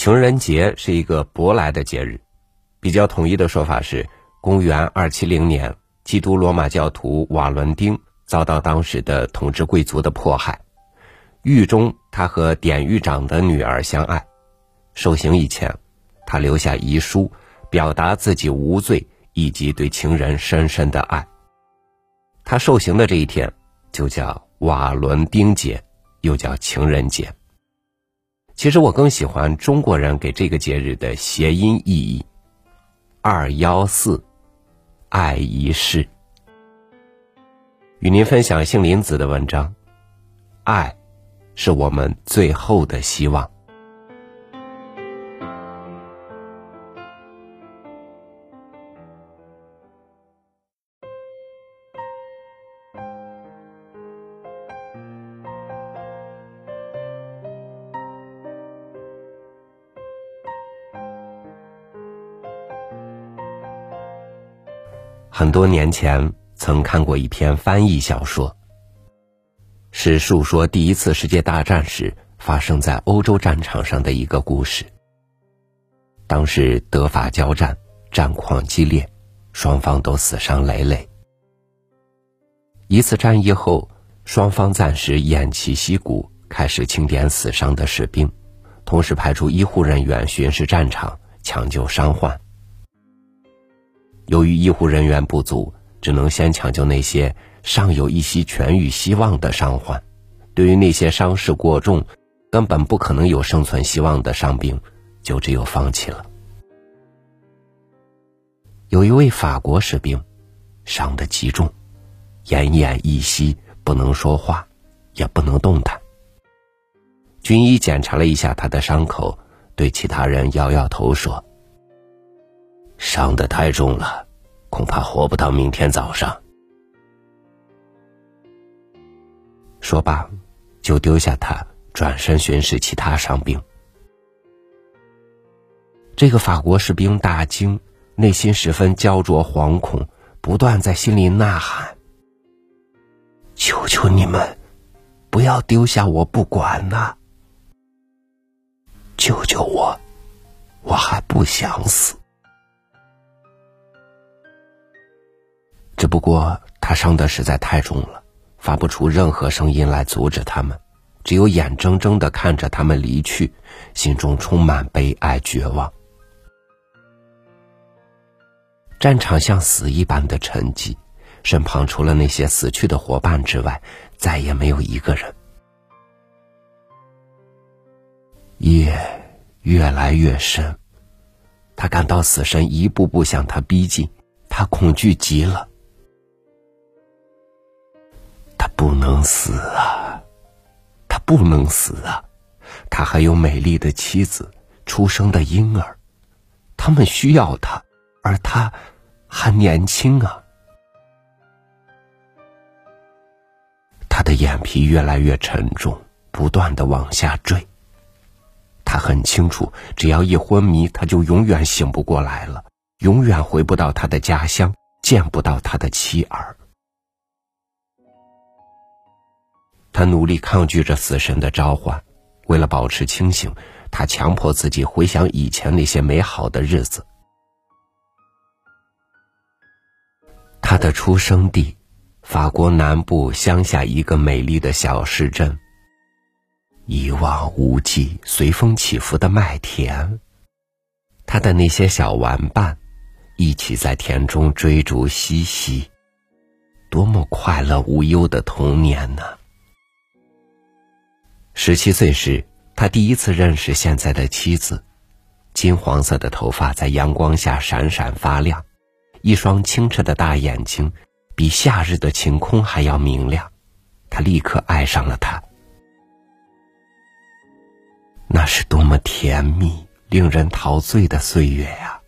情人节是一个舶来的节日，比较统一的说法是，公元二七零年，基督罗马教徒瓦伦丁遭到当时的统治贵族的迫害，狱中他和典狱长的女儿相爱，受刑以前，他留下遗书，表达自己无罪以及对情人深深的爱。他受刑的这一天，就叫瓦伦丁节，又叫情人节。其实我更喜欢中国人给这个节日的谐音意义：二幺四，爱一世。与您分享杏林子的文章，爱，是我们最后的希望。很多年前，曾看过一篇翻译小说，是述说第一次世界大战时发生在欧洲战场上的一个故事。当时德法交战，战况激烈，双方都死伤累累。一次战役后，双方暂时偃旗息鼓，开始清点死伤的士兵，同时派出医护人员巡视战场，抢救伤患。由于医护人员不足，只能先抢救那些尚有一些痊愈希望的伤患。对于那些伤势过重、根本不可能有生存希望的伤兵，就只有放弃了。有一位法国士兵，伤得极重，奄奄一息，不能说话，也不能动弹。军医检查了一下他的伤口，对其他人摇摇头说。伤得太重了，恐怕活不到明天早上。说罢，就丢下他，转身巡视其他伤兵。这个法国士兵大惊，内心十分焦灼惶恐，不断在心里呐喊：“求求你们，不要丢下我不管呐！救救我，我还不想死。”不过他伤的实在太重了，发不出任何声音来阻止他们，只有眼睁睁的看着他们离去，心中充满悲哀绝望。战场像死一般的沉寂，身旁除了那些死去的伙伴之外，再也没有一个人。夜越来越深，他感到死神一步步向他逼近，他恐惧极了。不能死啊！他不能死啊！他还有美丽的妻子、出生的婴儿，他们需要他，而他还年轻啊！他的眼皮越来越沉重，不断的往下坠。他很清楚，只要一昏迷，他就永远醒不过来了，永远回不到他的家乡，见不到他的妻儿。他努力抗拒着死神的召唤，为了保持清醒，他强迫自己回想以前那些美好的日子。他的出生地，法国南部乡下一个美丽的小市镇。一望无际、随风起伏的麦田，他的那些小玩伴，一起在田中追逐嬉戏，多么快乐无忧的童年呢！十七岁时，他第一次认识现在的妻子，金黄色的头发在阳光下闪闪发亮，一双清澈的大眼睛，比夏日的晴空还要明亮。他立刻爱上了她。那是多么甜蜜、令人陶醉的岁月呀！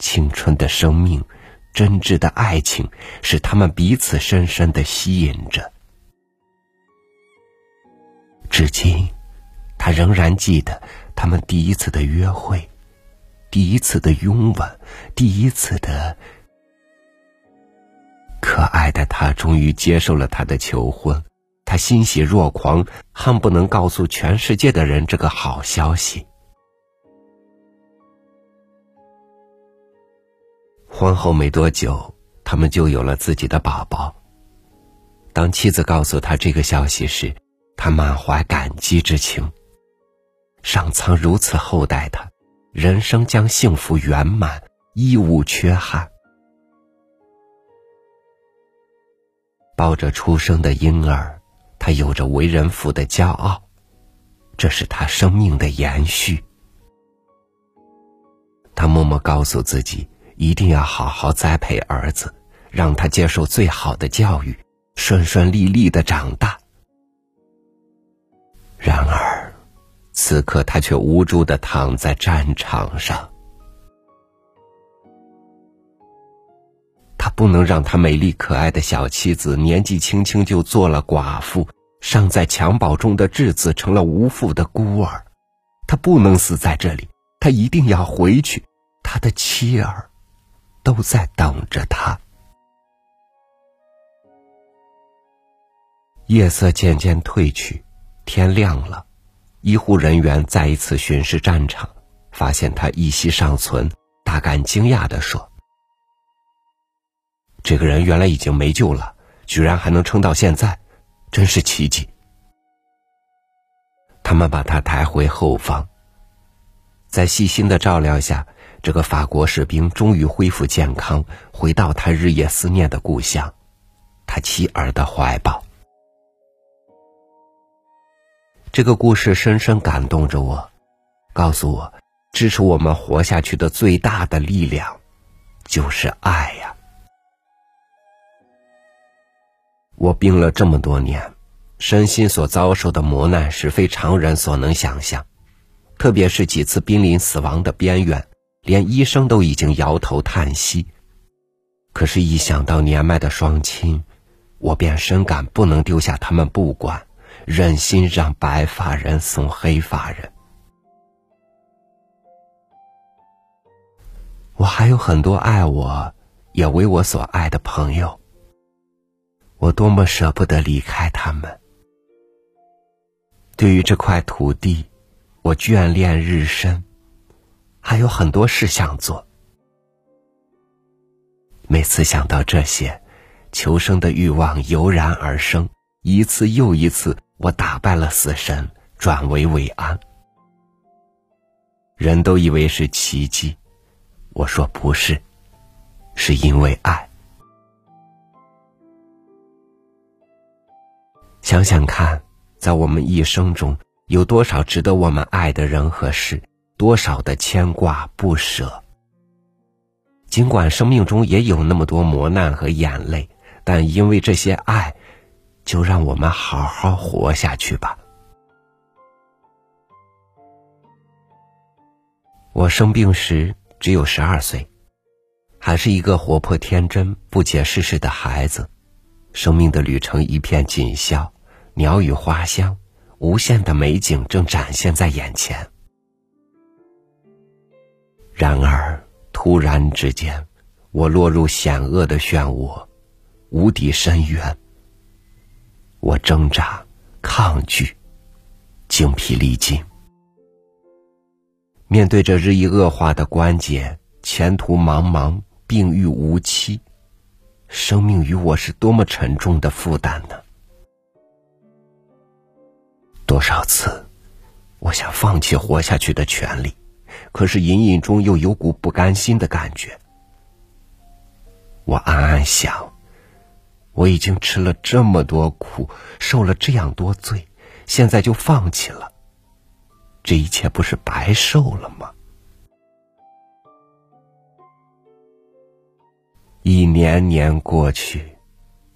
青春的生命，真挚的爱情，使他们彼此深深的吸引着。至今他仍然记得他们第一次的约会，第一次的拥吻，第一次的可爱的他终于接受了他的求婚，他欣喜若狂，恨不能告诉全世界的人这个好消息。婚后没多久，他们就有了自己的宝宝。当妻子告诉他这个消息时。他满怀感激之情。上苍如此厚待他，人生将幸福圆满，一无缺憾。抱着出生的婴儿，他有着为人父的骄傲，这是他生命的延续。他默默告诉自己，一定要好好栽培儿子，让他接受最好的教育，顺顺利利的长大。然而，此刻他却无助的躺在战场上。他不能让他美丽可爱的小妻子年纪轻轻就做了寡妇，尚在襁褓中的稚子成了无父的孤儿。他不能死在这里，他一定要回去。他的妻儿都在等着他。夜色渐渐褪去，天亮了。医护人员再一次巡视战场，发现他一息尚存，大感惊讶的说。这个人原来已经没救了，居然还能撑到现在，真是奇迹。他们把他抬回后方，在细心的照料下，这个法国士兵终于恢复健康，回到他日夜思念的故乡，他妻儿的怀抱。这个故事深深感动着我，告诉我，支持我们活下去的最大的力量，就是爱呀。我病了这么多年，身心所遭受的磨难是非常人所能想象，特别是几次濒临死亡的边缘，连医生都已经摇头叹息。可是，一想到年迈的双亲，我便深感不能丢下他们不管，忍心让白发人送黑发人。我还有很多爱我，也为我所爱的朋友。我多么舍不得离开他们。对于这块土地，我眷恋日深，还有很多事想做。每次想到这些，求生的欲望油然而生。一次又一次，我打败了死神，转危为安。人都以为是奇迹，我说不是，是因为爱。想想看，在我们一生中，有多少值得我们爱的人和事，多少的牵挂不舍。尽管生命中也有那么多磨难和眼泪，但因为这些爱，就让我们好好活下去吧。我生病时只有十二岁，还是一个活泼天真、不解世事的孩子，生命的旅程一片锦绣。鸟语花香，无限的美景正展现在眼前。然而，突然之间，我落入险恶的漩涡，无底深渊。我挣扎、抗拒、精疲力尽，面对着日益恶化的关节，前途茫茫，病愈无期，生命与我是多么沉重的负担呢？多少次，我想放弃活下去的权利，可是隐隐中又有股不甘心的感觉。我暗暗想，我已经吃了这么多苦，受了这样多罪，现在就放弃了，这一切不是白受了吗？一年年过去，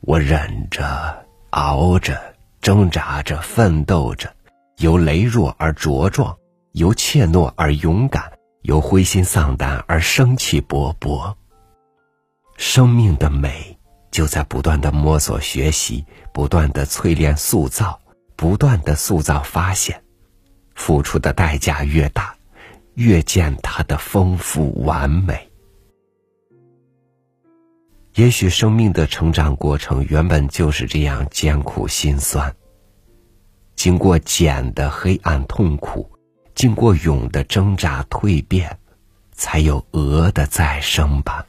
我忍着，熬着。挣扎着，奋斗着，由羸弱而茁壮，由怯懦而勇敢，由灰心丧胆而生气勃勃。生命的美就在不断的摸索、学习，不断的淬炼、塑造，不断的塑造、发现。付出的代价越大，越见它的丰富完美。也许生命的成长过程原本就是这样艰苦心酸。经过茧的黑暗痛苦，经过蛹的挣扎蜕变，才有蛾的再生吧。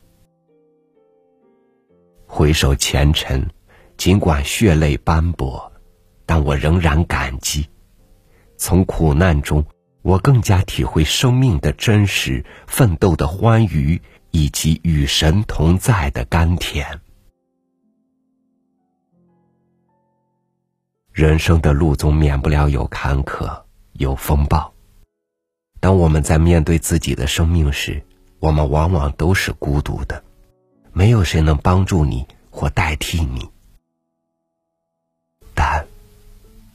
回首前尘，尽管血泪斑驳，但我仍然感激。从苦难中，我更加体会生命的真实、奋斗的欢愉，以及与神同在的甘甜。人生的路总免不了有坎坷，有风暴。当我们在面对自己的生命时，我们往往都是孤独的，没有谁能帮助你或代替你。但，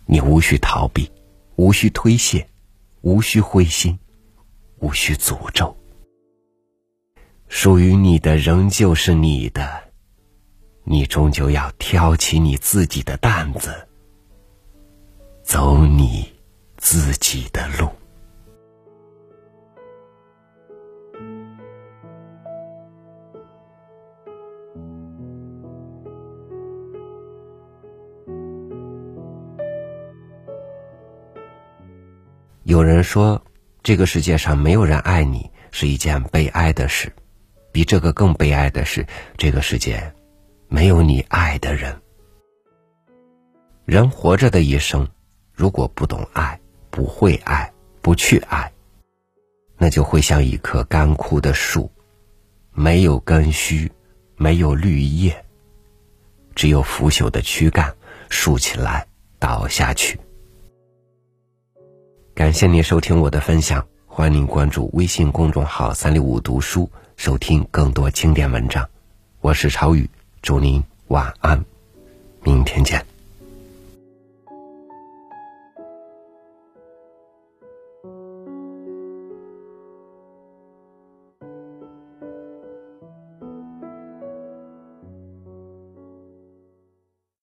你无需逃避，无需推卸，无需灰心，无需诅咒。属于你的仍旧是你的，你终究要挑起你自己的担子，走你自己的路。有人说，这个世界上没有人爱你是一件悲哀的事，比这个更悲哀的是，这个世界没有你爱的人。人活着的一生，如果不懂爱、不会爱、不去爱，那就会像一棵干枯的树，没有根须，没有绿叶，只有腐朽的躯干，竖起来倒下去。感谢您收听我的分享，欢迎您关注微信公众号“三六五读书”，收听更多经典文章。我是朝宇，祝您晚安，明天见。